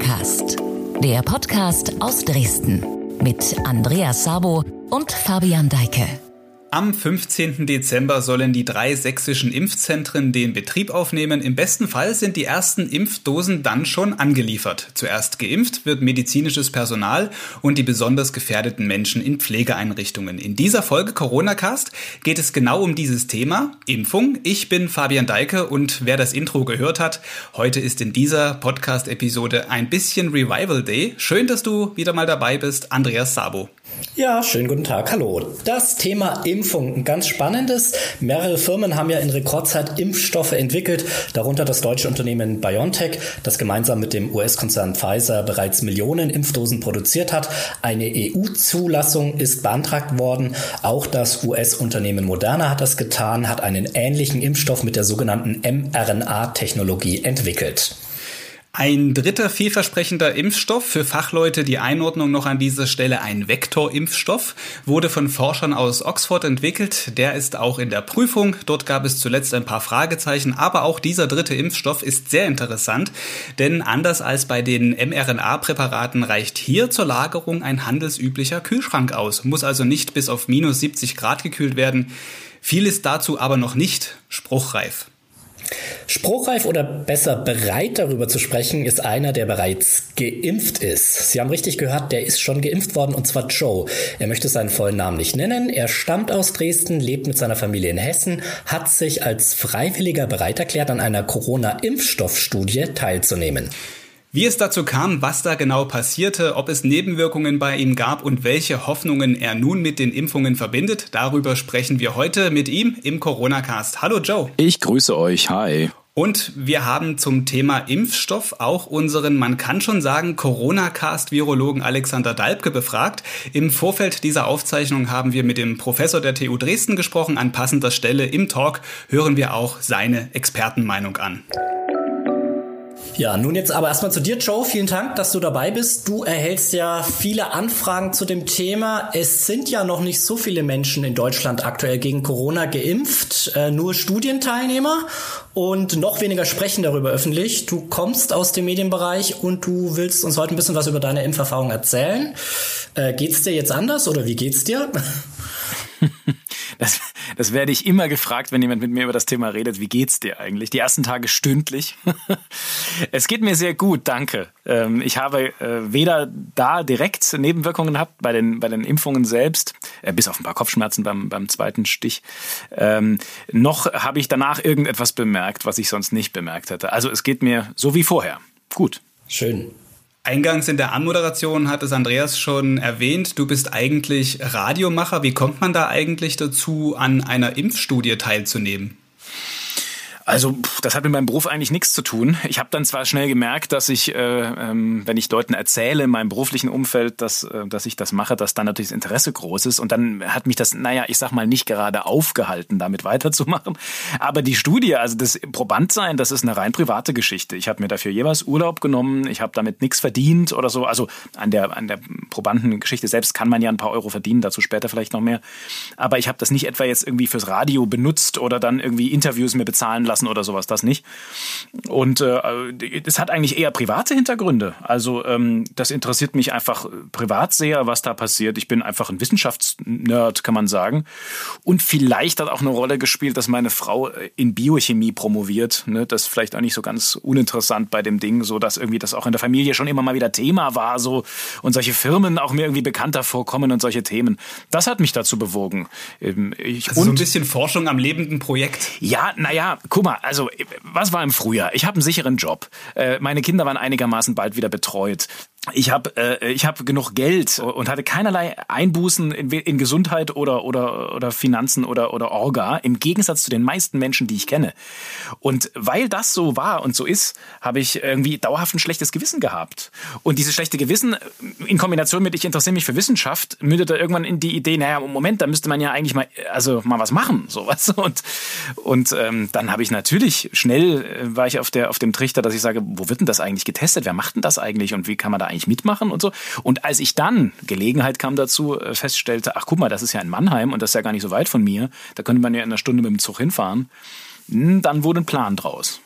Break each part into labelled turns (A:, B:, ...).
A: Cast, der Podcast aus Dresden mit Andreas Sabo und Fabian Deike.
B: Am 15. Dezember sollen die drei sächsischen Impfzentren den Betrieb aufnehmen. Im besten Fall sind die ersten Impfdosen dann schon angeliefert. Zuerst geimpft wird medizinisches Personal und die besonders gefährdeten Menschen in Pflegeeinrichtungen. In dieser Folge Corona-Cast geht es genau um dieses Thema, Impfung. Ich bin Fabian Deike und wer das Intro gehört hat, heute ist in dieser Podcast-Episode ein bisschen Revival Day. Schön, dass du wieder mal dabei bist, Andreas Sabo.
C: Ja, schönen guten Tag. Hallo. Das Thema Impfung, ein ganz spannendes. Mehrere Firmen haben ja in Rekordzeit Impfstoffe entwickelt, darunter das deutsche Unternehmen BioNTech, das gemeinsam mit dem US-Konzern Pfizer bereits Millionen Impfdosen produziert hat. Eine EU-Zulassung ist beantragt worden. Auch das US-Unternehmen Moderna hat das getan, hat einen ähnlichen Impfstoff mit der sogenannten mRNA-Technologie entwickelt.
B: Ein dritter vielversprechender Impfstoff, für Fachleute die Einordnung noch an dieser Stelle ein Vektorimpfstoff, wurde von Forschern aus Oxford entwickelt. Der ist auch in der Prüfung. Dort gab es zuletzt ein paar Fragezeichen, aber auch dieser dritte Impfstoff ist sehr interessant, denn anders als bei den mRNA-Präparaten reicht hier zur Lagerung ein handelsüblicher Kühlschrank aus, muss also nicht bis auf minus 70 Grad gekühlt werden. Viel ist dazu aber noch nicht spruchreif.
C: Spruchreif oder besser bereit darüber zu sprechen ist einer, der bereits geimpft ist. Sie haben richtig gehört, der ist schon geimpft worden und zwar Joe. Er möchte seinen vollen Namen nicht nennen. Er stammt aus Dresden, lebt mit seiner Familie in Hessen, hat sich als Freiwilliger bereit erklärt, an einer Corona-Impfstoffstudie teilzunehmen.
B: Wie es dazu kam, was da genau passierte, ob es Nebenwirkungen bei ihm gab und welche Hoffnungen er nun mit den Impfungen verbindet, darüber sprechen wir heute mit ihm im Corona-Cast. Hallo Joe.
D: Ich grüße euch. Hi.
B: Und wir haben zum Thema Impfstoff auch unseren, man kann schon sagen, Corona-Cast-Virologen Alexander Dalbke befragt. Im Vorfeld dieser Aufzeichnung haben wir mit dem Professor der TU Dresden gesprochen. An passender Stelle im Talk hören wir auch seine Expertenmeinung an.
C: Ja, nun jetzt aber erstmal zu dir, Joe. Vielen Dank, dass du dabei bist. Du erhältst ja viele Anfragen zu dem Thema. Es sind ja noch nicht so viele Menschen in Deutschland aktuell gegen Corona geimpft, äh, nur Studienteilnehmer und noch weniger sprechen darüber öffentlich. Du kommst aus dem Medienbereich und du willst uns heute ein bisschen was über deine Impferfahrung erzählen. Äh, geht's dir jetzt anders oder wie geht's dir?
D: Das, das werde ich immer gefragt, wenn jemand mit mir über das Thema redet. Wie geht's dir eigentlich? Die ersten Tage stündlich. Es geht mir sehr gut, danke. Ähm, ich habe äh, weder da direkt Nebenwirkungen gehabt bei den, bei den Impfungen selbst, äh, bis auf ein paar Kopfschmerzen beim, beim zweiten Stich, ähm, noch habe ich danach irgendetwas bemerkt, was ich sonst nicht bemerkt hätte. Also es geht mir so wie vorher. Gut.
C: Schön.
B: Eingangs in der Anmoderation hat es Andreas schon erwähnt, du bist eigentlich Radiomacher. Wie kommt man da eigentlich dazu, an einer Impfstudie teilzunehmen?
D: Also das hat mit meinem Beruf eigentlich nichts zu tun. Ich habe dann zwar schnell gemerkt, dass ich, äh, ähm, wenn ich Leuten erzähle in meinem beruflichen Umfeld, dass, äh, dass ich das mache, dass dann natürlich das Interesse groß ist. Und dann hat mich das, naja, ich sag mal, nicht gerade aufgehalten, damit weiterzumachen. Aber die Studie, also das Probandsein, das ist eine rein private Geschichte. Ich habe mir dafür jeweils Urlaub genommen, ich habe damit nichts verdient oder so. Also an der, an der Probandengeschichte selbst kann man ja ein paar Euro verdienen, dazu später vielleicht noch mehr. Aber ich habe das nicht etwa jetzt irgendwie fürs Radio benutzt oder dann irgendwie Interviews mir bezahlen lassen lassen oder sowas, das nicht. Und äh, es hat eigentlich eher private Hintergründe. Also ähm, das interessiert mich einfach privat sehr, was da passiert. Ich bin einfach ein Wissenschaftsnerd, kann man sagen. Und vielleicht hat auch eine Rolle gespielt, dass meine Frau äh, in Biochemie promoviert. Ne? Das ist vielleicht auch nicht so ganz uninteressant bei dem Ding, so dass irgendwie das auch in der Familie schon immer mal wieder Thema war, so und solche Firmen auch mir irgendwie bekannter vorkommen und solche Themen. Das hat mich dazu bewogen.
B: Ähm, ich, also so ein bisschen Forschung am lebenden Projekt.
D: Ja, naja, guck mal, mal, also was war im Frühjahr? Ich habe einen sicheren Job. Äh, meine Kinder waren einigermaßen bald wieder betreut ich habe äh, ich habe genug Geld und hatte keinerlei Einbußen in, in Gesundheit oder oder oder Finanzen oder oder Orga im Gegensatz zu den meisten Menschen, die ich kenne. Und weil das so war und so ist, habe ich irgendwie dauerhaft ein schlechtes Gewissen gehabt. Und dieses schlechte Gewissen in Kombination mit ich interessiere mich für Wissenschaft mündete irgendwann in die Idee, naja, Moment, da müsste man ja eigentlich mal also mal was machen, sowas und und ähm, dann habe ich natürlich schnell äh, war ich auf der auf dem Trichter, dass ich sage, wo wird denn das eigentlich getestet? Wer macht denn das eigentlich und wie kann man da eigentlich mitmachen und so. Und als ich dann, Gelegenheit kam dazu, äh, feststellte, ach guck mal, das ist ja in Mannheim und das ist ja gar nicht so weit von mir, da könnte man ja in einer Stunde mit dem Zug hinfahren, hm, dann wurde ein Plan draus.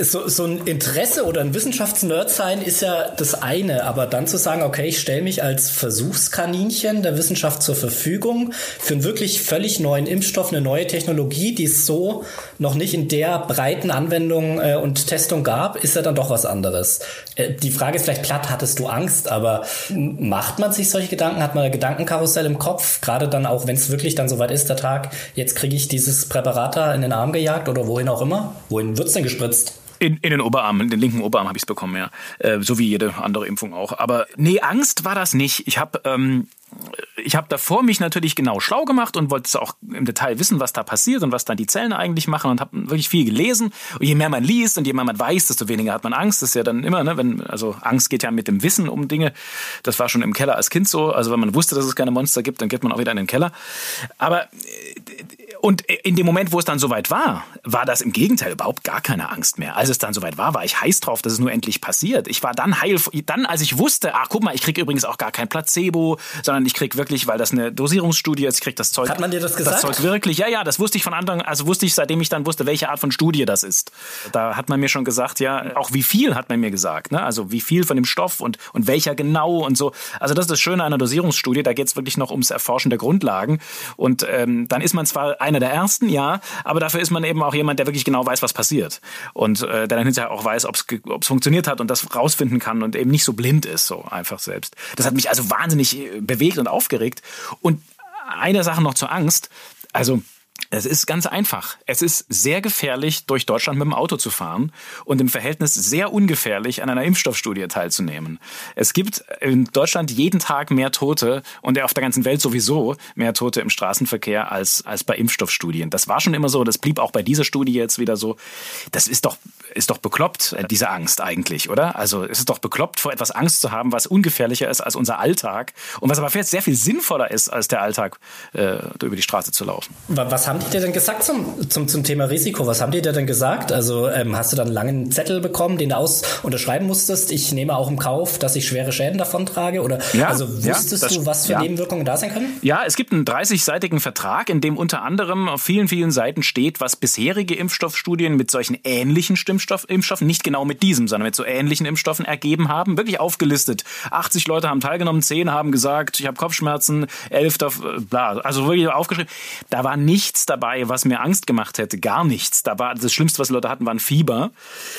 C: So, so ein Interesse oder ein Wissenschaftsnerd sein ist ja das eine, aber dann zu sagen, okay, ich stelle mich als Versuchskaninchen der Wissenschaft zur Verfügung für einen wirklich völlig neuen Impfstoff, eine neue Technologie, die es so noch nicht in der breiten Anwendung äh, und Testung gab, ist ja dann doch was anderes. Äh, die Frage ist vielleicht platt, hattest du Angst, aber macht man sich solche Gedanken, hat man ein Gedankenkarussell im Kopf, gerade dann auch, wenn es wirklich dann soweit ist, der Tag, jetzt kriege ich dieses Präparat da in den Arm gejagt oder wohin auch immer? Wohin wird's denn gespritzt?
D: In, in den Oberarm, in den linken Oberarm habe ich es bekommen, ja. Äh, so wie jede andere Impfung auch. Aber nee, Angst war das nicht. Ich habe ähm, ich davor mich natürlich genau schlau gemacht und wollte auch im Detail wissen, was da passiert und was dann die Zellen eigentlich machen und habe wirklich viel gelesen. Und je mehr man liest und je mehr man weiß, desto weniger hat man Angst. Das ist ja dann immer, ne, wenn also Angst geht ja mit dem Wissen um Dinge. Das war schon im Keller als Kind so. Also wenn man wusste, dass es keine Monster gibt, dann geht man auch wieder in den Keller. Aber äh, und in dem Moment, wo es dann soweit war, war das im Gegenteil überhaupt gar keine Angst mehr. Als es dann soweit war, war ich heiß drauf, dass es nur endlich passiert. Ich war dann heil, dann als ich wusste, ach guck mal, ich kriege übrigens auch gar kein Placebo, sondern ich krieg wirklich, weil das eine Dosierungsstudie ist, ich krieg das Zeug.
C: Hat man dir das gesagt?
D: Das Zeug wirklich, ja, ja, das wusste ich von Anfang, also wusste ich, seitdem ich dann wusste, welche Art von Studie das ist. Da hat man mir schon gesagt, ja, auch wie viel hat man mir gesagt, ne? Also wie viel von dem Stoff und, und welcher genau und so. Also das ist das Schöne einer Dosierungsstudie, da geht es wirklich noch ums Erforschen der Grundlagen. Und ähm, dann ist man zwar einer der ersten, ja, aber dafür ist man eben auch jemand, der wirklich genau weiß, was passiert. Und äh, der dann hinterher auch weiß, ob es funktioniert hat und das rausfinden kann und eben nicht so blind ist, so einfach selbst. Das hat mich also wahnsinnig äh, bewegt und aufgeregt. Und eine Sache noch zur Angst. Also es ist ganz einfach. Es ist sehr gefährlich, durch Deutschland mit dem Auto zu fahren und im Verhältnis sehr ungefährlich, an einer Impfstoffstudie teilzunehmen. Es gibt in Deutschland jeden Tag mehr Tote und auf der ganzen Welt sowieso mehr Tote im Straßenverkehr als, als bei Impfstoffstudien. Das war schon immer so, das blieb auch bei dieser Studie jetzt wieder so. Das ist doch, ist doch bekloppt, äh, diese Angst eigentlich, oder? Also es ist doch bekloppt, vor etwas Angst zu haben, was ungefährlicher ist als unser Alltag und was aber sehr viel sinnvoller ist, als der Alltag, äh, über die Straße zu laufen.
C: Was haben die dir denn gesagt zum, zum, zum Thema Risiko? Was haben die dir denn gesagt? Also ähm, hast du dann einen langen Zettel bekommen, den du aus unterschreiben musstest? Ich nehme auch im Kauf, dass ich schwere Schäden davon trage? Oder ja, also wusstest ja, das, du, was für ja. Nebenwirkungen da sein können?
D: Ja, es gibt einen 30-seitigen Vertrag, in dem unter anderem auf vielen, vielen Seiten steht, was bisherige Impfstoffstudien mit solchen ähnlichen Stimmstoff, Impfstoffen, nicht genau mit diesem, sondern mit so ähnlichen Impfstoffen ergeben haben. Wirklich aufgelistet. 80 Leute haben teilgenommen, 10 haben gesagt, ich habe Kopfschmerzen, 11, bla. Also wirklich aufgeschrieben. Da war nichts dabei, was mir Angst gemacht hätte. Gar nichts. Da war das Schlimmste, was Leute hatten, waren Fieber.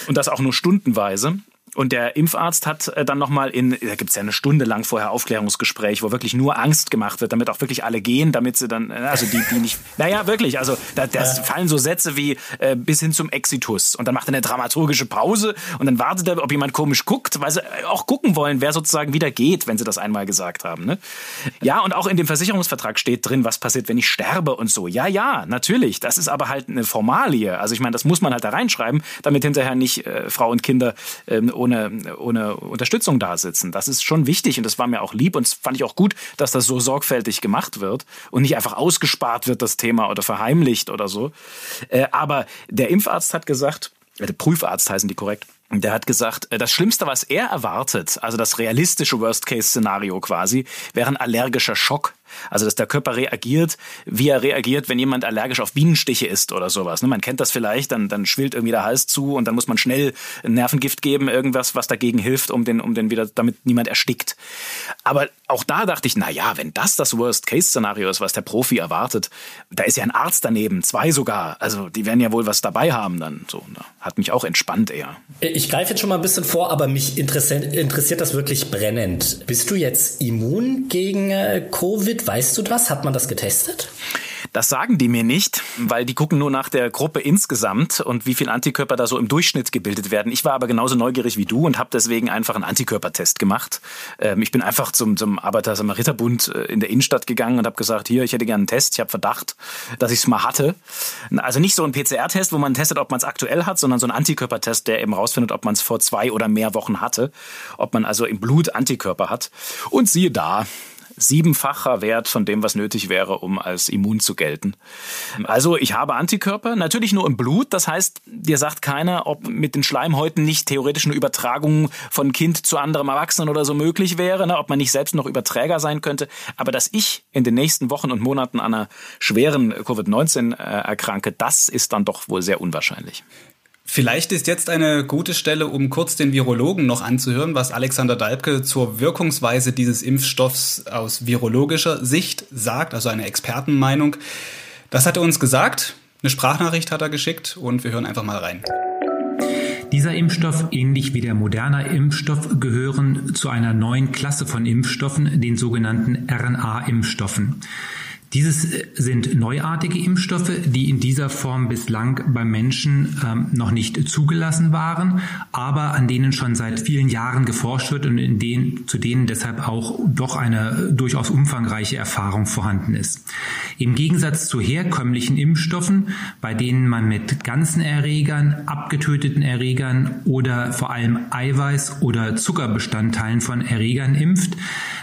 D: Und das auch nur stundenweise. Und der Impfarzt hat äh, dann nochmal in, da gibt's ja eine Stunde lang vorher Aufklärungsgespräch, wo wirklich nur Angst gemacht wird, damit auch wirklich alle gehen, damit sie dann, äh, also die, die nicht, naja, wirklich, also da das fallen so Sätze wie äh, bis hin zum Exitus. Und dann macht er eine dramaturgische Pause und dann wartet er, ob jemand komisch guckt, weil sie auch gucken wollen, wer sozusagen wieder geht, wenn sie das einmal gesagt haben. Ne? Ja, und auch in dem Versicherungsvertrag steht drin, was passiert, wenn ich sterbe und so. Ja, ja, natürlich. Das ist aber halt eine Formalie. Also ich meine, das muss man halt da reinschreiben, damit hinterher nicht äh, Frau und Kinder ähm, ohne, ohne Unterstützung da sitzen. Das ist schon wichtig und das war mir auch lieb und das fand ich auch gut, dass das so sorgfältig gemacht wird und nicht einfach ausgespart wird, das Thema oder verheimlicht oder so. Äh, aber der Impfarzt hat gesagt, äh, der Prüfarzt heißen die korrekt, der hat gesagt, äh, das Schlimmste, was er erwartet, also das realistische Worst-Case-Szenario quasi, wäre ein allergischer Schock. Also, dass der Körper reagiert, wie er reagiert, wenn jemand allergisch auf Bienenstiche ist oder sowas. Ne? Man kennt das vielleicht, dann, dann schwillt irgendwie der Hals zu und dann muss man schnell ein Nervengift geben, irgendwas, was dagegen hilft, um den, um den wieder, damit niemand erstickt. Aber auch da dachte ich, na ja, wenn das das Worst-Case-Szenario ist, was der Profi erwartet, da ist ja ein Arzt daneben, zwei sogar. Also, die werden ja wohl was dabei haben dann. So, ne? Hat mich auch entspannt eher.
C: Ich greife jetzt schon mal ein bisschen vor, aber mich interessiert, das wirklich brennend. Bist du jetzt immun gegen äh, Covid? Weißt du das? Hat man das getestet?
D: Das sagen die mir nicht, weil die gucken nur nach der Gruppe insgesamt und wie viel Antikörper da so im Durchschnitt gebildet werden. Ich war aber genauso neugierig wie du und habe deswegen einfach einen Antikörpertest gemacht. Ähm, ich bin einfach zum, zum Arbeiter-Samariter-Bund äh, in der Innenstadt gegangen und habe gesagt, hier, ich hätte gerne einen Test, ich habe Verdacht, dass ich es mal hatte. Also nicht so ein PCR-Test, wo man testet, ob man es aktuell hat, sondern so ein Antikörpertest, der eben rausfindet, ob man es vor zwei oder mehr Wochen hatte, ob man also im Blut Antikörper hat. Und siehe da, siebenfacher Wert von dem, was nötig wäre, um als immun zu gelten. Also ich habe Antikörper, natürlich nur im Blut. Das heißt, dir sagt keiner, ob mit den Schleimhäuten nicht theoretisch eine Übertragung von Kind zu anderem Erwachsenen oder so möglich wäre, ne? ob man nicht selbst noch Überträger sein könnte. Aber dass ich in den nächsten Wochen und Monaten an einer schweren Covid-19 äh, erkranke, das ist dann doch wohl sehr unwahrscheinlich.
B: Vielleicht ist jetzt eine gute Stelle, um kurz den Virologen noch anzuhören, was Alexander Dalbke zur Wirkungsweise dieses Impfstoffs aus virologischer Sicht sagt, also eine Expertenmeinung. Das hat er uns gesagt. Eine Sprachnachricht hat er geschickt und wir hören einfach mal rein.
E: Dieser Impfstoff, ähnlich wie der moderne Impfstoff, gehören zu einer neuen Klasse von Impfstoffen, den sogenannten RNA-Impfstoffen. Dieses sind neuartige Impfstoffe, die in dieser Form bislang beim Menschen ähm, noch nicht zugelassen waren, aber an denen schon seit vielen Jahren geforscht wird und in denen, zu denen deshalb auch doch eine durchaus umfangreiche Erfahrung vorhanden ist. Im Gegensatz zu herkömmlichen Impfstoffen, bei denen man mit ganzen Erregern, abgetöteten Erregern oder vor allem Eiweiß- oder Zuckerbestandteilen von Erregern impft,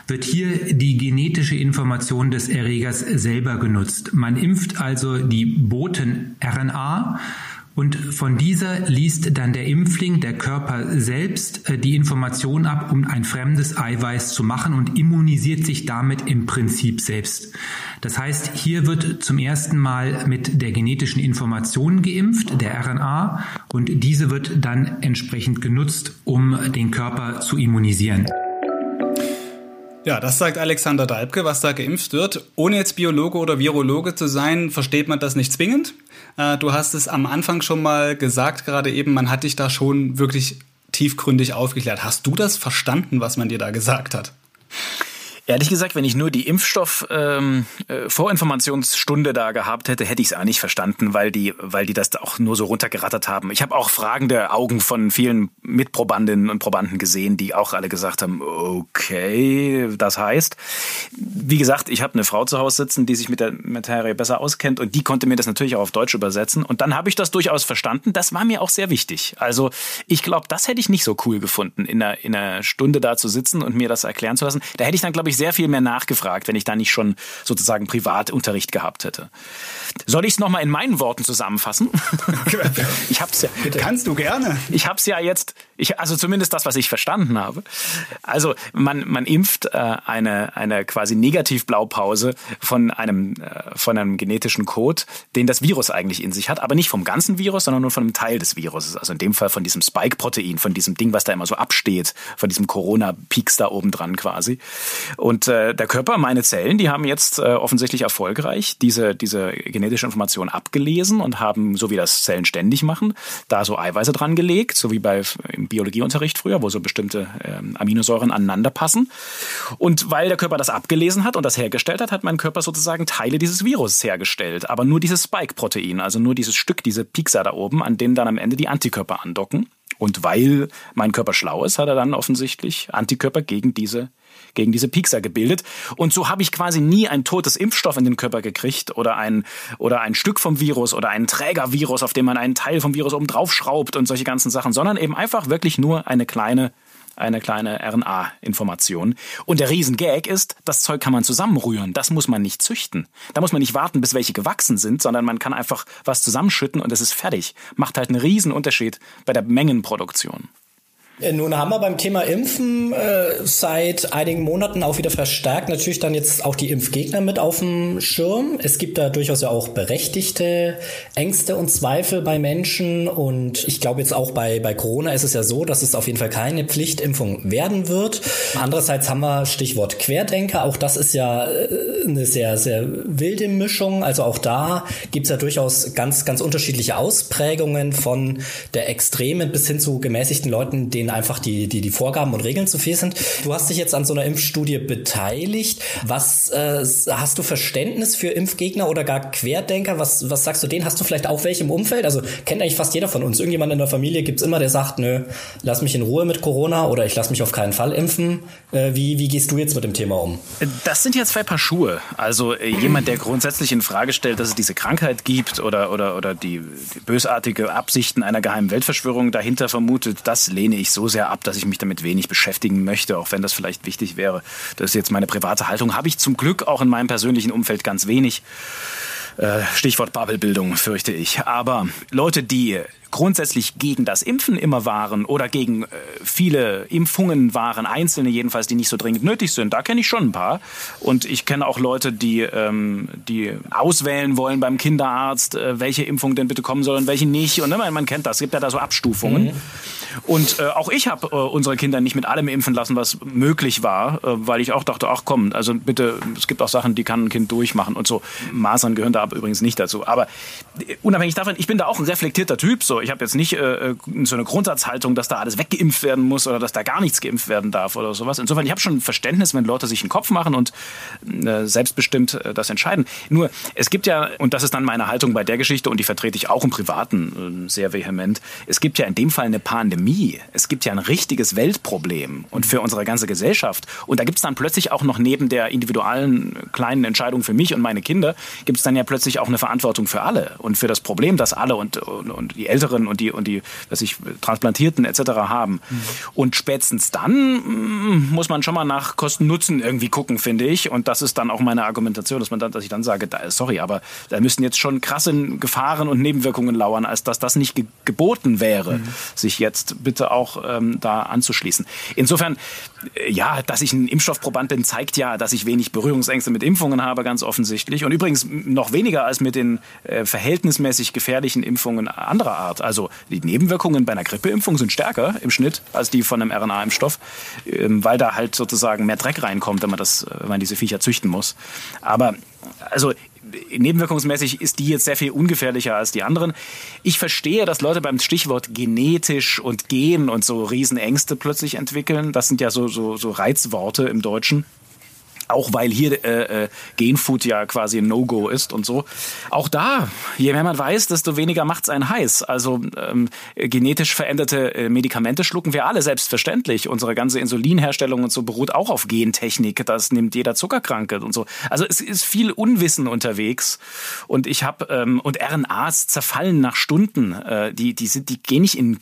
E: wird hier die genetische Information des Erregers selber genutzt. Man impft also die Boten-RNA und von dieser liest dann der Impfling, der Körper selbst, äh, die Information ab, um ein fremdes Eiweiß zu machen und immunisiert sich damit im Prinzip selbst. Das heißt, hier wird zum ersten Mal mit der genetischen Information geimpft, der RNA, und diese wird dann entsprechend genutzt, um den Körper zu immunisieren.
B: Ja, das sagt Alexander Dalbke, was da geimpft wird. Ohne jetzt Biologe oder Virologe zu sein, versteht man das nicht zwingend. Äh, du hast es am Anfang schon mal gesagt, gerade eben, man hat dich da schon wirklich tiefgründig aufgeklärt. Hast du das verstanden, was man dir da gesagt hat?
D: Ehrlich gesagt, wenn ich nur die Impfstoff-Vorinformationsstunde ähm, äh, da gehabt hätte, hätte ich es auch nicht verstanden, weil die, weil die das auch nur so runtergerattert haben. Ich habe auch fragende Augen von vielen Mitprobandinnen und Probanden gesehen, die auch alle gesagt haben, okay, das heißt, wie gesagt, ich habe eine Frau zu Hause sitzen, die sich mit der Materie besser auskennt und die konnte mir das natürlich auch auf Deutsch übersetzen und dann habe ich das durchaus verstanden. Das war mir auch sehr wichtig. Also ich glaube, das hätte ich nicht so cool gefunden, in einer, in einer Stunde da zu sitzen und mir das erklären zu lassen. Da hätte ich dann, glaube ich, ich, sehr viel mehr nachgefragt, wenn ich da nicht schon sozusagen Privatunterricht gehabt hätte. Soll ich es nochmal in meinen Worten zusammenfassen?
B: ich hab's ja. Bitte. Kannst du gerne.
D: Ich habe es ja jetzt, ich, also zumindest das, was ich verstanden habe. Also man, man impft äh, eine, eine quasi Negativblaupause von einem, äh, von einem genetischen Code, den das Virus eigentlich in sich hat, aber nicht vom ganzen Virus, sondern nur von einem Teil des Viruses. Also in dem Fall von diesem Spike-Protein, von diesem Ding, was da immer so absteht, von diesem Corona-Peaks da oben dran quasi. Und äh, der Körper, meine Zellen, die haben jetzt äh, offensichtlich erfolgreich diese, diese genetische Information abgelesen und haben, so wie das Zellen ständig machen, da so Eiweiße dran gelegt, so wie bei im Biologieunterricht früher, wo so bestimmte ähm, Aminosäuren aneinander passen. Und weil der Körper das abgelesen hat und das hergestellt hat, hat mein Körper sozusagen Teile dieses Virus hergestellt. Aber nur dieses Spike-Protein, also nur dieses Stück, diese Pixar da oben, an denen dann am Ende die Antikörper andocken. Und weil mein Körper schlau ist, hat er dann offensichtlich Antikörper gegen diese gegen diese Piekser gebildet. Und so habe ich quasi nie ein totes Impfstoff in den Körper gekriegt oder ein, oder ein Stück vom Virus oder ein Trägervirus, auf dem man einen Teil vom Virus oben drauf schraubt und solche ganzen Sachen, sondern eben einfach wirklich nur eine kleine eine kleine RNA-Information. Und der Riesengag ist, das Zeug kann man zusammenrühren. Das muss man nicht züchten. Da muss man nicht warten, bis welche gewachsen sind, sondern man kann einfach was zusammenschütten und es ist fertig. Macht halt einen Riesenunterschied bei der Mengenproduktion.
C: Äh, nun haben wir beim Thema Impfen äh, seit einigen Monaten auch wieder verstärkt natürlich dann jetzt auch die Impfgegner mit auf dem Schirm. Es gibt da durchaus ja auch berechtigte Ängste und Zweifel bei Menschen und ich glaube jetzt auch bei, bei Corona ist es ja so, dass es auf jeden Fall keine Pflichtimpfung werden wird. Andererseits haben wir Stichwort Querdenker, auch das ist ja äh, eine sehr, sehr wilde Mischung. Also auch da gibt es ja durchaus ganz, ganz unterschiedliche Ausprägungen von der Extremen bis hin zu gemäßigten Leuten, denen einfach die, die, die Vorgaben und Regeln zu viel sind. Du hast dich jetzt an so einer Impfstudie beteiligt. Was äh, hast du Verständnis für Impfgegner oder gar Querdenker? Was, was sagst du denen? Hast du vielleicht auch welche im Umfeld? Also kennt eigentlich fast jeder von uns. Irgendjemand in der Familie gibt's immer, der sagt, nö, lass mich in Ruhe mit Corona oder ich lass mich auf keinen Fall impfen. Äh, wie, wie gehst du jetzt mit dem Thema um?
D: Das sind ja zwei Paar Schuhe. Also äh, jemand, der grundsätzlich in Frage stellt, dass es diese Krankheit gibt oder, oder, oder die, die bösartige Absichten einer geheimen Weltverschwörung dahinter vermutet, das lehne ich so sehr ab, dass ich mich damit wenig beschäftigen möchte, auch wenn das vielleicht wichtig wäre. Das ist jetzt meine private Haltung. Habe ich zum Glück auch in meinem persönlichen Umfeld ganz wenig. Äh, Stichwort Bubblebildung, fürchte ich. Aber Leute, die grundsätzlich gegen das Impfen immer waren oder gegen äh, viele Impfungen waren, einzelne jedenfalls, die nicht so dringend nötig sind, da kenne ich schon ein paar. Und ich kenne auch Leute, die, ähm, die auswählen wollen beim Kinderarzt, äh, welche Impfung denn bitte kommen soll und welche nicht. Und ne, man, man kennt das, es gibt ja da so Abstufungen. Mhm. Und äh, auch ich habe äh, unsere Kinder nicht mit allem impfen lassen, was möglich war, äh, weil ich auch dachte, ach komm, also bitte, es gibt auch Sachen, die kann ein Kind durchmachen und so. Masern gehören da übrigens nicht dazu. Aber äh, unabhängig davon, ich bin da auch ein reflektierter Typ. So, ich habe jetzt nicht äh, äh, so eine Grundsatzhaltung, dass da alles weggeimpft werden muss oder dass da gar nichts geimpft werden darf oder sowas. Insofern, ich habe schon Verständnis, wenn Leute sich einen Kopf machen und selbstbestimmt das entscheiden. Nur, es gibt ja, und das ist dann meine Haltung bei der Geschichte und die vertrete ich auch im Privaten sehr vehement, es gibt ja in dem Fall eine Pandemie. Es gibt ja ein richtiges Weltproblem und für unsere ganze Gesellschaft. Und da gibt es dann plötzlich auch noch neben der individualen kleinen Entscheidung für mich und meine Kinder, gibt es dann ja plötzlich auch eine Verantwortung für alle und für das Problem, das alle und, und, und die Älteren und die, und die, was ich, Transplantierten etc. haben. Mhm. Und spätestens dann mm, muss man schon mal nach Kosten-Nutzen irgendwie gucken, finde ich. Und das ist dann auch meine Argumentation, dass man dann, dass ich dann sage, sorry, aber da müssen jetzt schon krasse Gefahren und Nebenwirkungen lauern, als dass das nicht ge geboten wäre, mhm. sich jetzt bitte auch ähm, da anzuschließen. Insofern, äh, ja, dass ich ein Impfstoffproband bin, zeigt ja, dass ich wenig Berührungsängste mit Impfungen habe, ganz offensichtlich. Und übrigens noch weniger als mit den äh, verhältnismäßig gefährlichen Impfungen anderer Art. Also die Nebenwirkungen bei einer Grippeimpfung sind stärker im Schnitt als die von einem RNA-Impfstoff, ähm, weil da halt sozusagen mehr Dreck reinkommt, wenn man, das, wenn man diese Viecher züchten muss. Aber also nebenwirkungsmäßig ist die jetzt sehr viel ungefährlicher als die anderen. Ich verstehe, dass Leute beim Stichwort genetisch und Gen und so Riesenängste plötzlich entwickeln. Das sind ja so, so, so Reizworte im Deutschen. Auch weil hier äh, äh, Genfood ja quasi ein No-Go ist und so. Auch da, je mehr man weiß, desto weniger macht es einen heiß. Also ähm, genetisch veränderte äh, Medikamente schlucken wir alle selbstverständlich. Unsere ganze Insulinherstellung und so beruht auch auf Gentechnik. Das nimmt jeder Zuckerkranke und so. Also es ist viel Unwissen unterwegs. Und ich habe ähm, und RNAs zerfallen nach Stunden. Äh, die die sind die gehen nicht in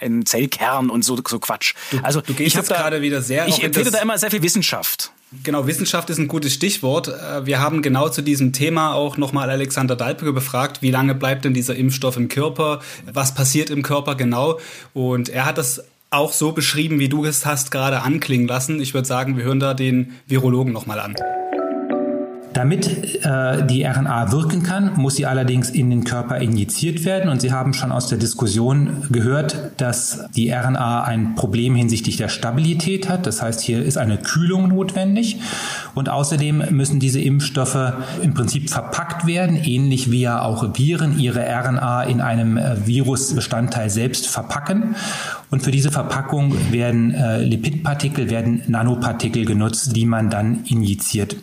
D: in Zellkern und so, so Quatsch.
B: Du, also du gehst ich jetzt gerade wieder sehr.
D: Ich empfehle da immer sehr viel Wissenschaft.
B: Genau, Wissenschaft ist ein gutes Stichwort. Äh, wir haben genau zu diesem Thema auch nochmal Alexander Dalbrügge befragt, wie lange bleibt denn dieser Impfstoff im Körper, was passiert im Körper genau. Und er hat das auch so beschrieben, wie du es hast gerade anklingen lassen. Ich würde sagen, wir hören da den Virologen nochmal an.
E: Damit äh, die RNA wirken kann, muss sie allerdings in den Körper injiziert werden. Und Sie haben schon aus der Diskussion gehört, dass die RNA ein Problem hinsichtlich der Stabilität hat. Das heißt, hier ist eine Kühlung notwendig. Und außerdem müssen diese Impfstoffe im Prinzip verpackt werden, ähnlich wie ja auch Viren ihre RNA in einem äh, Virusbestandteil selbst verpacken. Und für diese Verpackung werden äh, Lipidpartikel, werden Nanopartikel genutzt, die man dann injiziert.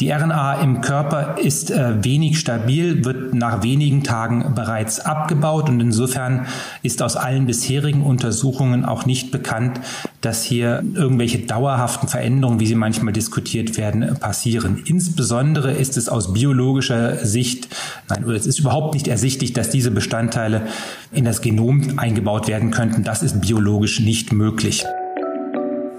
E: Die RNA im Körper ist äh, wenig stabil, wird nach wenigen Tagen bereits abgebaut und insofern ist aus allen bisherigen Untersuchungen auch nicht bekannt, dass hier irgendwelche dauerhaften Veränderungen, wie sie manchmal diskutiert werden, passieren. Insbesondere ist es aus biologischer Sicht, nein, es ist überhaupt nicht ersichtlich, dass diese Bestandteile in das Genom eingebaut werden könnten. Das ist biologisch nicht möglich.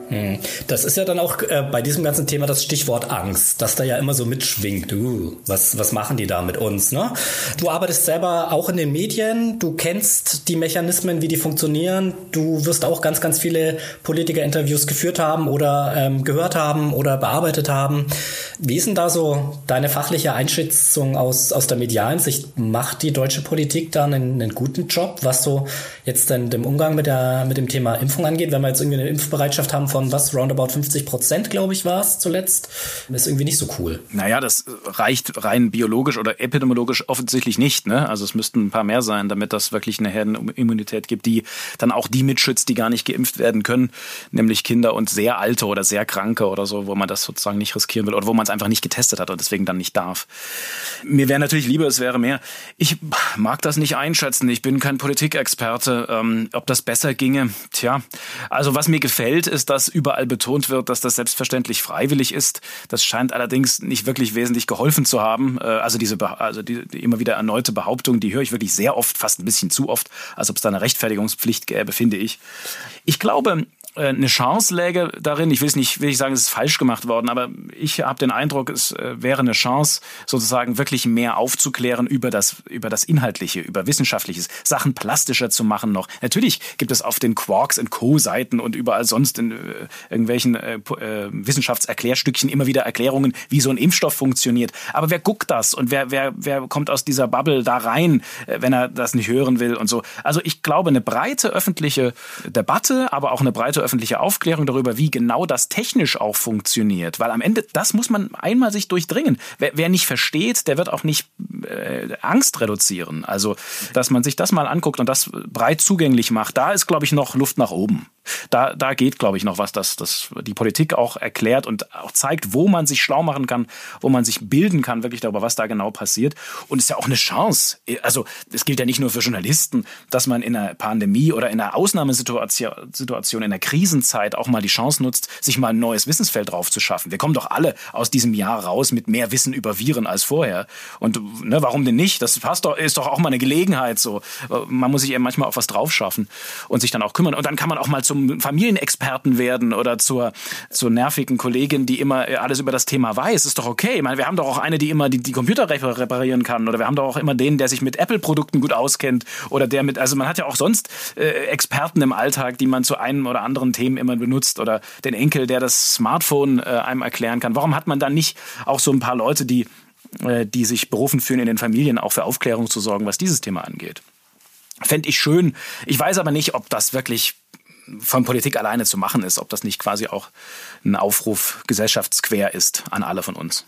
C: Hm. Das ist ja dann auch äh, bei diesem ganzen Thema das Stichwort Angst, das da ja immer so mitschwingt. Uh, was, was machen die da mit uns? Ne? Du arbeitest selber auch in den Medien, du kennst die Mechanismen, wie die funktionieren. Du wirst auch ganz, ganz viele Politiker-Interviews geführt haben oder ähm, gehört haben oder bearbeitet haben. Wie ist denn da so deine fachliche Einschätzung aus, aus der medialen Sicht? Macht die deutsche Politik da einen, einen guten Job, was so jetzt denn dem Umgang mit, der, mit dem Thema Impfung angeht? Wenn wir jetzt irgendwie eine Impfbereitschaft haben von von was, roundabout 50 Prozent, glaube ich, war es zuletzt. ist irgendwie nicht so cool.
D: Naja, das reicht rein biologisch oder epidemiologisch offensichtlich nicht. Ne? Also es müssten ein paar mehr sein, damit das wirklich eine Herdenimmunität gibt, die dann auch die mitschützt, die gar nicht geimpft werden können, nämlich Kinder und sehr alte oder sehr kranke oder so, wo man das sozusagen nicht riskieren will oder wo man es einfach nicht getestet hat und deswegen dann nicht darf. Mir wäre natürlich lieber, es wäre mehr. Ich mag das nicht einschätzen. Ich bin kein Politikexperte. Ähm, ob das besser ginge, tja. Also was mir gefällt, ist, dass überall betont wird, dass das selbstverständlich freiwillig ist. Das scheint allerdings nicht wirklich wesentlich geholfen zu haben. Äh, also diese, also die, die immer wieder erneute Behauptung, die höre ich wirklich sehr oft, fast ein bisschen zu oft, als ob es da eine Rechtfertigungspflicht gäbe, finde ich. Ich glaube, eine Chance läge darin, ich will es nicht, will ich sagen, es ist falsch gemacht worden, aber ich habe den Eindruck, es äh, wäre eine Chance, sozusagen wirklich mehr aufzuklären über das, über das Inhaltliche, über Wissenschaftliches, Sachen plastischer zu machen noch. Natürlich gibt es auf den Quarks und Co-Seiten und überall sonst in äh, irgendwelchen äh, äh, Wissenschaftserklärstückchen immer wieder Erklärungen, wie so ein Impfstoff funktioniert. Aber wer guckt das und wer, wer, wer kommt aus dieser Bubble da rein, äh, wenn er das nicht hören will und so. Also ich glaube, eine breite öffentliche Debatte, aber auch eine breite öffentliche Aufklärung darüber, wie genau das technisch auch funktioniert. Weil am Ende, das muss man einmal sich durchdringen. Wer, wer nicht versteht, der wird auch nicht äh, Angst reduzieren. Also, dass man sich das mal anguckt und das breit zugänglich macht, da ist, glaube ich, noch Luft nach oben. Da, da geht, glaube ich, noch was, dass, dass die Politik auch erklärt und auch zeigt, wo man sich schlau machen kann, wo man sich bilden kann, wirklich darüber, was da genau passiert. Und es ist ja auch eine Chance. Also es gilt ja nicht nur für Journalisten, dass man in einer Pandemie oder in einer Ausnahmesituation, Situation, in einer Krisenzeit auch mal die Chance nutzt, sich mal ein neues Wissensfeld drauf zu schaffen. Wir kommen doch alle aus diesem Jahr raus mit mehr Wissen über Viren als vorher. Und ne, warum denn nicht? Das passt doch, ist doch auch mal eine Gelegenheit so. Man muss sich eben manchmal auch was drauf schaffen und sich dann auch kümmern. Und dann kann man auch mal zum Familienexperten werden oder zur, zur nervigen Kollegin, die immer alles über das Thema weiß. Ist doch okay. Ich meine, wir haben doch auch eine, die immer die, die Computer reparieren kann. Oder wir haben doch auch immer den, der sich mit Apple-Produkten gut auskennt. Oder der mit, also man hat ja auch sonst äh, Experten im Alltag, die man zu einem oder anderen Themen immer benutzt. Oder den Enkel, der das Smartphone äh, einem erklären kann. Warum hat man dann nicht auch so ein paar Leute, die äh, die sich berufen fühlen, in den Familien auch für Aufklärung zu sorgen, was dieses Thema angeht. Fände ich schön. Ich weiß aber nicht, ob das wirklich von Politik alleine zu machen ist, ob das nicht quasi auch ein Aufruf gesellschaftsquer ist an alle von uns.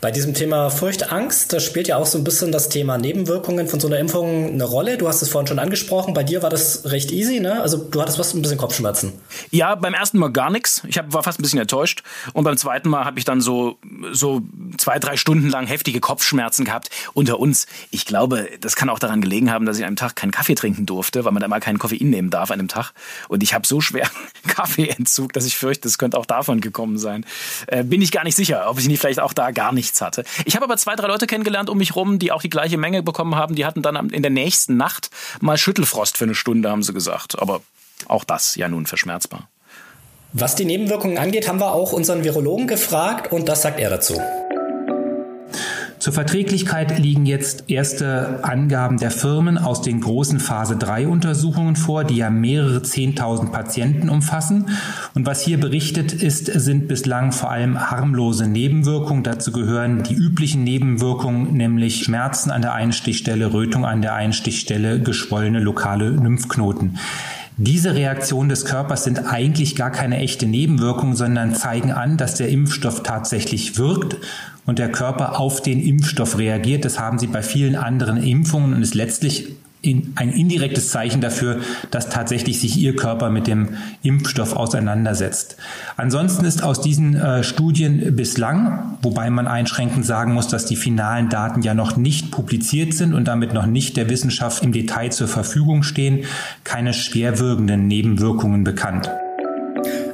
C: Bei diesem Thema Furcht, Angst, da spielt ja auch so ein bisschen das Thema Nebenwirkungen von so einer Impfung eine Rolle. Du hast es vorhin schon angesprochen. Bei dir war das recht easy, ne? Also du hattest was ein bisschen Kopfschmerzen.
D: Ja, beim ersten Mal gar nichts. Ich hab, war fast ein bisschen enttäuscht. Und beim zweiten Mal habe ich dann so, so zwei, drei Stunden lang heftige Kopfschmerzen gehabt. Unter uns, ich glaube, das kann auch daran gelegen haben, dass ich an einem Tag keinen Kaffee trinken durfte, weil man da mal keinen Koffein nehmen darf an einem Tag. Und ich habe so schwer Kaffeeentzug, dass ich fürchte, es könnte auch davon gekommen sein. Äh, bin ich gar nicht sicher, ob ich nicht vielleicht auch da gar nichts hatte. Ich habe aber zwei, drei Leute kennengelernt um mich rum, die auch die gleiche Menge bekommen haben. Die hatten dann in der nächsten Nacht mal Schüttelfrost für eine Stunde, haben sie gesagt. Aber auch das ja nun verschmerzbar.
C: Was die Nebenwirkungen angeht, haben wir auch unseren Virologen gefragt und das sagt er dazu.
E: Zur Verträglichkeit liegen jetzt erste Angaben der Firmen aus den großen Phase 3 Untersuchungen vor, die ja mehrere 10.000 Patienten umfassen. Und was hier berichtet ist, sind bislang vor allem harmlose Nebenwirkungen. Dazu gehören die üblichen Nebenwirkungen, nämlich Schmerzen an der Einstichstelle, Rötung an der Einstichstelle, geschwollene lokale Lymphknoten. Diese Reaktionen des Körpers sind eigentlich gar keine echte Nebenwirkung, sondern zeigen an, dass der Impfstoff tatsächlich wirkt und der Körper auf den Impfstoff reagiert. Das haben sie bei vielen anderen Impfungen und ist letztlich in ein indirektes Zeichen dafür, dass tatsächlich sich ihr Körper mit dem Impfstoff auseinandersetzt. Ansonsten ist aus diesen äh, Studien bislang, wobei man einschränkend sagen muss, dass die finalen Daten ja noch nicht publiziert sind und damit noch nicht der Wissenschaft im Detail zur Verfügung stehen, keine schwerwirkenden Nebenwirkungen bekannt.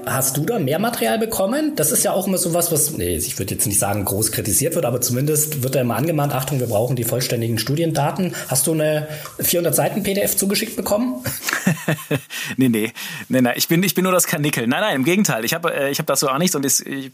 C: Hast du da mehr Material bekommen? Das ist ja auch immer so was, was, nee, ich würde jetzt nicht sagen, groß kritisiert wird, aber zumindest wird da immer angemahnt, Achtung, wir brauchen die vollständigen Studiendaten. Hast du eine 400 Seiten PDF zugeschickt bekommen?
D: nee, nee, nee, nee, ich bin, ich bin nur das Kanickel. Nein, nein, im Gegenteil. Ich habe äh, ich hab das so auch nichts und ich, ich,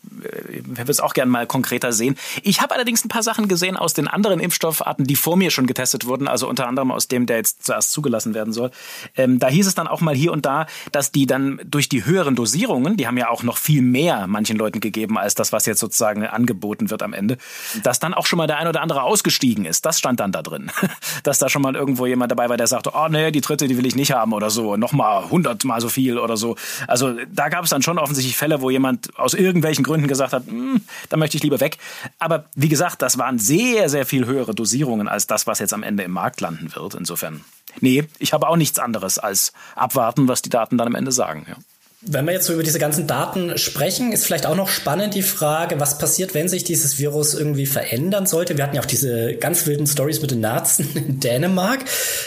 D: würde es auch gerne mal konkreter sehen. Ich habe allerdings ein paar Sachen gesehen aus den anderen Impfstoffarten, die vor mir schon getestet wurden, also unter anderem aus dem, der jetzt zuerst zugelassen werden soll. Ähm, da hieß es dann auch mal hier und da, dass die dann durch die höheren Dosierungen, die haben ja auch noch viel mehr manchen Leuten gegeben, als das, was jetzt sozusagen angeboten wird am Ende, dass dann auch schon mal der ein oder andere ausgestiegen ist. Das stand dann da drin. dass da schon mal irgendwo jemand dabei war, der sagte, oh nee, die dritte, die will ich nicht haben oder so, nochmal hundertmal so viel oder so. Also da gab es dann schon offensichtlich Fälle, wo jemand aus irgendwelchen Gründen gesagt hat, hm, da möchte ich lieber weg. Aber wie gesagt, das waren sehr, sehr viel höhere Dosierungen als das, was jetzt am Ende im Markt landen wird. Insofern, nee, ich habe auch nichts anderes als abwarten, was die Daten dann am Ende sagen. Ja.
C: Wenn wir jetzt so über diese ganzen Daten sprechen, ist vielleicht auch noch spannend die Frage, was passiert, wenn sich dieses Virus irgendwie verändern sollte. Wir hatten ja auch diese ganz wilden Stories mit den Narzien in Dänemark.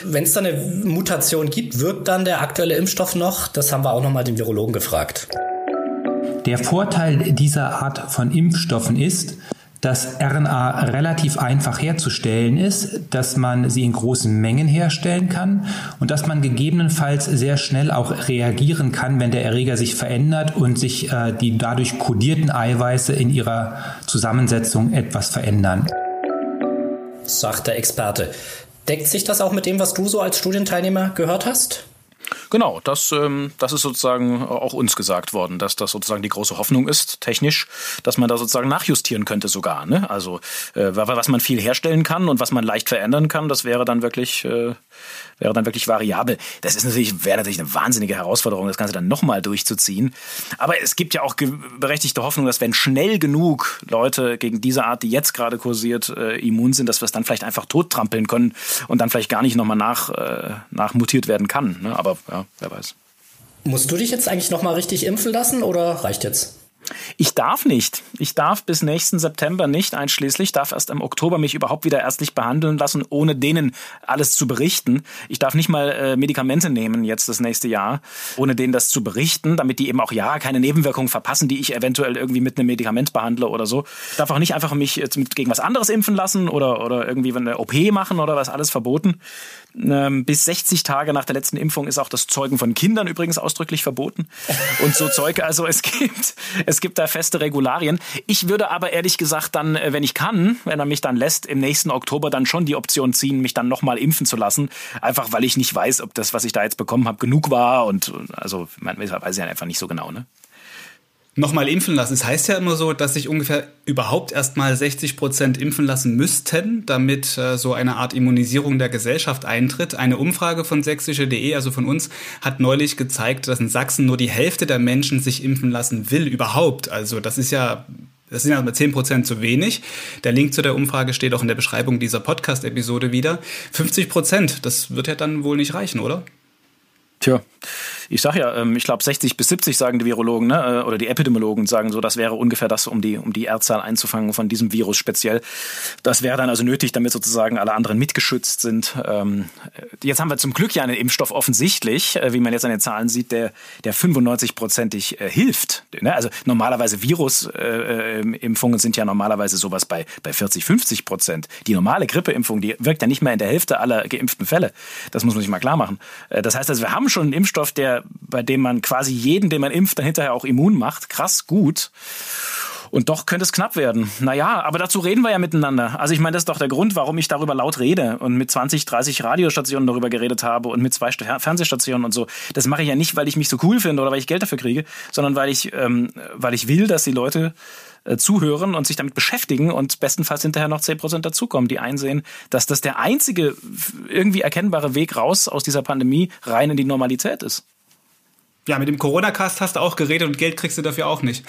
C: Wenn es da eine Mutation gibt, wirkt dann der aktuelle Impfstoff noch? Das haben wir auch nochmal den Virologen gefragt.
E: Der Vorteil dieser Art von Impfstoffen ist, dass RNA relativ einfach herzustellen ist, dass man sie in großen Mengen herstellen kann und dass man gegebenenfalls sehr schnell auch reagieren kann, wenn der Erreger sich verändert und sich äh, die dadurch kodierten Eiweiße in ihrer Zusammensetzung etwas verändern.
C: Sagt der Experte. Deckt sich das auch mit dem, was du so als Studienteilnehmer gehört hast?
D: Genau, das, ähm, das ist sozusagen auch uns gesagt worden, dass das sozusagen die große Hoffnung ist, technisch, dass man da sozusagen nachjustieren könnte sogar. Ne? Also äh, was man viel herstellen kann und was man leicht verändern kann, das wäre dann wirklich äh, wäre dann wirklich variabel. Das ist natürlich, wäre natürlich eine wahnsinnige Herausforderung, das Ganze dann nochmal durchzuziehen. Aber es gibt ja auch berechtigte Hoffnung, dass wenn schnell genug Leute gegen diese Art, die jetzt gerade kursiert, äh, immun sind, dass wir es dann vielleicht einfach tottrampeln können und dann vielleicht gar nicht nochmal nach, äh, nachmutiert werden kann. Ne? Aber ja, wer weiß.
C: Musst du dich jetzt eigentlich nochmal richtig impfen lassen oder reicht jetzt?
D: Ich darf nicht. Ich darf bis nächsten September nicht einschließlich, darf erst im Oktober mich überhaupt wieder ärztlich behandeln lassen, ohne denen alles zu berichten. Ich darf nicht mal äh, Medikamente nehmen jetzt das nächste Jahr, ohne denen das zu berichten, damit die eben auch ja keine Nebenwirkungen verpassen, die ich eventuell irgendwie mit einem Medikament behandle oder so. Ich darf auch nicht einfach mich jetzt mit, gegen was anderes impfen lassen oder, oder irgendwie eine OP machen oder was alles verboten. Ähm, bis 60 Tage nach der letzten Impfung ist auch das Zeugen von Kindern übrigens ausdrücklich verboten. Und so Zeug, also es gibt, es gibt da feste Regularien. Ich würde aber ehrlich gesagt dann, äh, wenn ich kann, wenn er mich dann lässt, im nächsten Oktober dann schon die Option ziehen, mich dann nochmal impfen zu lassen. Einfach weil ich nicht weiß, ob das, was ich da jetzt bekommen habe, genug war. Und also, man weiß ja einfach nicht so genau, ne?
B: Nochmal impfen lassen. Es heißt ja immer so, dass sich ungefähr überhaupt erstmal 60 Prozent impfen lassen müssten, damit äh, so eine Art Immunisierung der Gesellschaft eintritt. Eine Umfrage von sächsische.de, also von uns, hat neulich gezeigt, dass in Sachsen nur die Hälfte der Menschen sich impfen lassen will überhaupt. Also das ist ja das sind ja mit 10 Prozent zu wenig. Der Link zu der Umfrage steht auch in der Beschreibung dieser Podcast-Episode wieder. 50 Prozent, das wird ja dann wohl nicht reichen, oder?
D: Tja, ich sag ja, ähm, ich glaube 60 bis 70 sagen die Virologen ne, äh, oder die Epidemiologen sagen so, das wäre ungefähr das, um die, um die R-Zahl einzufangen von diesem Virus speziell. Das wäre dann also nötig, damit sozusagen alle anderen mitgeschützt sind. Ähm, jetzt haben wir zum Glück ja einen Impfstoff offensichtlich, äh, wie man jetzt an den Zahlen sieht, der, der 95-prozentig äh, hilft. Ne? Also normalerweise Virusimpfungen sind ja normalerweise sowas bei, bei 40, 50 Prozent. Die normale Grippeimpfung, die wirkt ja nicht mehr in der Hälfte aller geimpften Fälle. Das muss man sich mal klar machen. Das heißt also, wir haben schon einen Impfstoff, der, bei dem man quasi jeden, den man impft, dann hinterher auch immun macht. Krass gut. Und doch könnte es knapp werden. Naja, aber dazu reden wir ja miteinander. Also ich meine, das ist doch der Grund, warum ich darüber laut rede und mit 20, 30 Radiostationen darüber geredet habe und mit zwei Fernsehstationen und so. Das mache ich ja nicht, weil ich mich so cool finde oder weil ich Geld dafür kriege, sondern weil ich, ähm, weil ich will, dass die Leute äh, zuhören und sich damit beschäftigen und bestenfalls hinterher noch 10% dazukommen, die einsehen, dass das der einzige irgendwie erkennbare Weg raus aus dieser Pandemie rein in die Normalität ist.
B: Ja, mit dem Corona-Cast hast du auch geredet und Geld kriegst du dafür auch nicht.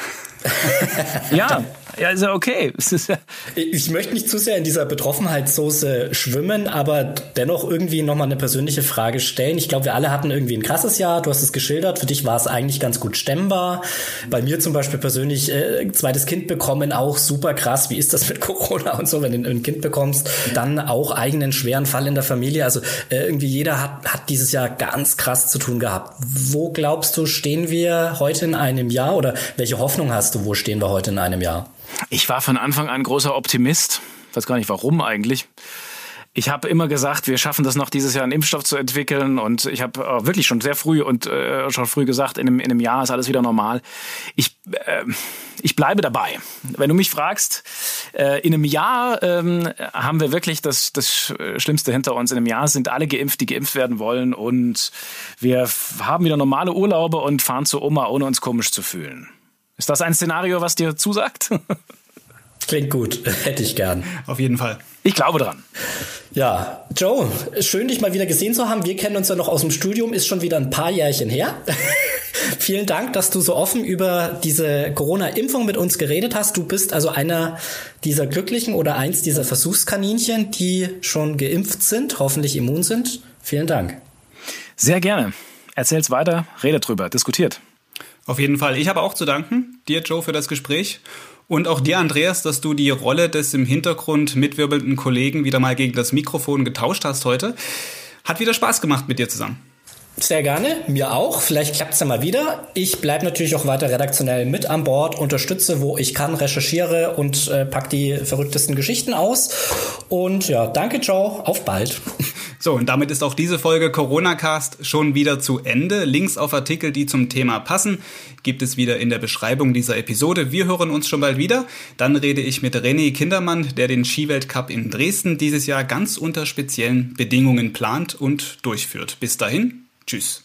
D: ja, ja, ist ja okay.
C: ich möchte nicht zu sehr in dieser Betroffenheitssoße schwimmen, aber dennoch irgendwie nochmal eine persönliche Frage stellen. Ich glaube, wir alle hatten irgendwie ein krasses Jahr. Du hast es geschildert. Für dich war es eigentlich ganz gut stemmbar. Bei mir zum Beispiel persönlich äh, zweites Kind bekommen, auch super krass. Wie ist das mit Corona und so, wenn du ein Kind bekommst? Dann auch eigenen schweren Fall in der Familie. Also äh, irgendwie jeder hat, hat dieses Jahr ganz krass zu tun gehabt. Wo glaubst du, stehen wir heute in einem Jahr oder welche Hoffnung hast du, wo stehen wir heute in einem Jahr?
D: Ich war von Anfang an großer Optimist. Ich weiß gar nicht warum eigentlich. Ich habe immer gesagt, wir schaffen das noch dieses Jahr einen Impfstoff zu entwickeln und ich habe äh, wirklich schon sehr früh und äh, schon früh gesagt, in einem, in einem Jahr ist alles wieder normal. Ich, äh, ich bleibe dabei. Wenn du mich fragst, äh, in einem Jahr ähm, haben wir wirklich das, das Schlimmste hinter uns. In einem Jahr sind alle geimpft, die geimpft werden wollen und wir haben wieder normale Urlaube und fahren zur Oma, ohne uns komisch zu fühlen. Ist das ein Szenario, was dir zusagt?
C: Klingt gut, hätte ich gern.
B: Auf jeden Fall.
D: Ich glaube dran.
C: Ja, Joe, schön dich mal wieder gesehen zu haben. Wir kennen uns ja noch aus dem Studium, ist schon wieder ein paar Jährchen her. Vielen Dank, dass du so offen über diese Corona-Impfung mit uns geredet hast. Du bist also einer dieser Glücklichen oder eins dieser Versuchskaninchen, die schon geimpft sind, hoffentlich immun sind. Vielen Dank.
D: Sehr gerne. Erzähl's weiter, redet drüber, diskutiert.
B: Auf jeden Fall. Ich habe auch zu danken, dir, Joe, für das Gespräch. Und auch dir, Andreas, dass du die Rolle des im Hintergrund mitwirbelnden Kollegen wieder mal gegen das Mikrofon getauscht hast heute. Hat wieder Spaß gemacht mit dir zusammen.
C: Sehr gerne, mir auch. Vielleicht klappt es ja mal wieder. Ich bleibe natürlich auch weiter redaktionell mit an Bord, unterstütze, wo ich kann, recherchiere und äh, pack die verrücktesten Geschichten aus. Und ja, danke, Joe. Auf bald.
B: So, und damit ist auch diese Folge Corona Cast schon wieder zu Ende. Links auf Artikel, die zum Thema passen, gibt es wieder in der Beschreibung dieser Episode. Wir hören uns schon bald wieder. Dann rede ich mit René Kindermann, der den Skiweltcup in Dresden dieses Jahr ganz unter speziellen Bedingungen plant und durchführt. Bis dahin, tschüss.